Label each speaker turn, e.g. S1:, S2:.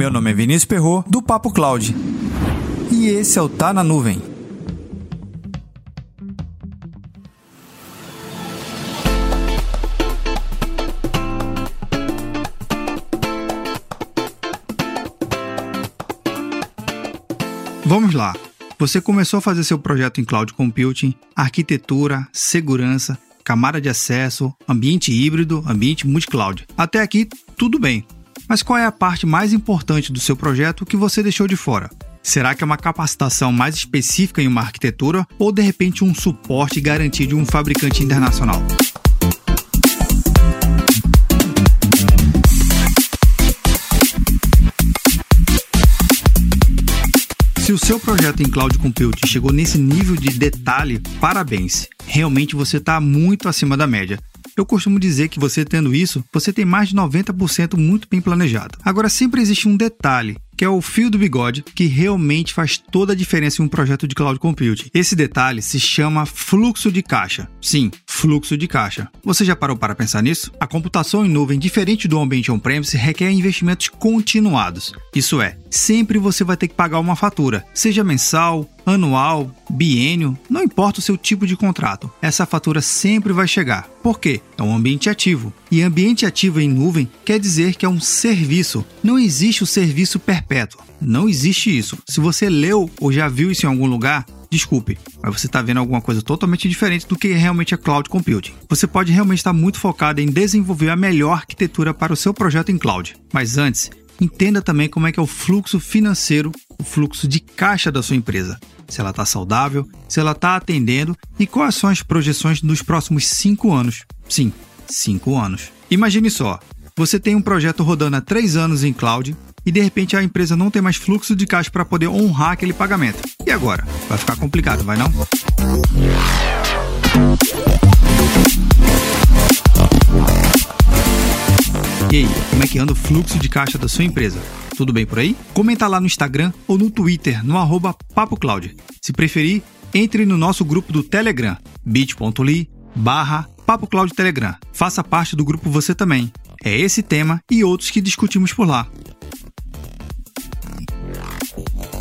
S1: Meu nome é Vinícius Perro do Papo Cloud. E esse é o Tá na Nuvem. Vamos lá. Você começou a fazer seu projeto em cloud computing, arquitetura, segurança, camada de acesso, ambiente híbrido, ambiente multi-cloud. Até aqui, tudo bem. Mas qual é a parte mais importante do seu projeto que você deixou de fora? Será que é uma capacitação mais específica em uma arquitetura ou de repente um suporte garantido de um fabricante internacional? Se o seu projeto em cloud computing chegou nesse nível de detalhe, parabéns. Realmente você está muito acima da média. Eu costumo dizer que você tendo isso, você tem mais de 90% muito bem planejado. Agora sempre existe um detalhe que é o fio do bigode, que realmente faz toda a diferença em um projeto de cloud computing. Esse detalhe se chama fluxo de caixa. Sim, fluxo de caixa. Você já parou para pensar nisso? A computação em nuvem, diferente do ambiente on-premise, requer investimentos continuados. Isso é, sempre você vai ter que pagar uma fatura, seja mensal, anual, biênio, não importa o seu tipo de contrato, essa fatura sempre vai chegar. Por quê? É um ambiente ativo. E ambiente ativo em nuvem quer dizer que é um serviço. Não existe o serviço perpétuo. Não existe isso. Se você leu ou já viu isso em algum lugar, desculpe, mas você está vendo alguma coisa totalmente diferente do que realmente é cloud computing. Você pode realmente estar muito focado em desenvolver a melhor arquitetura para o seu projeto em cloud. Mas antes, entenda também como é que é o fluxo financeiro, o fluxo de caixa da sua empresa se ela está saudável, se ela está atendendo e quais são as projeções dos próximos cinco anos. Sim, cinco anos. Imagine só: você tem um projeto rodando há três anos em cloud e de repente a empresa não tem mais fluxo de caixa para poder honrar aquele pagamento. E agora? Vai ficar complicado, vai não? E aí, como é que anda o fluxo de caixa da sua empresa? Tudo bem por aí? Comenta lá no Instagram ou no Twitter, no arroba PapoCloud. Se preferir, entre no nosso grupo do Telegram, bit.ly barra Telegram. Faça parte do grupo você também. É esse tema e outros que discutimos por lá.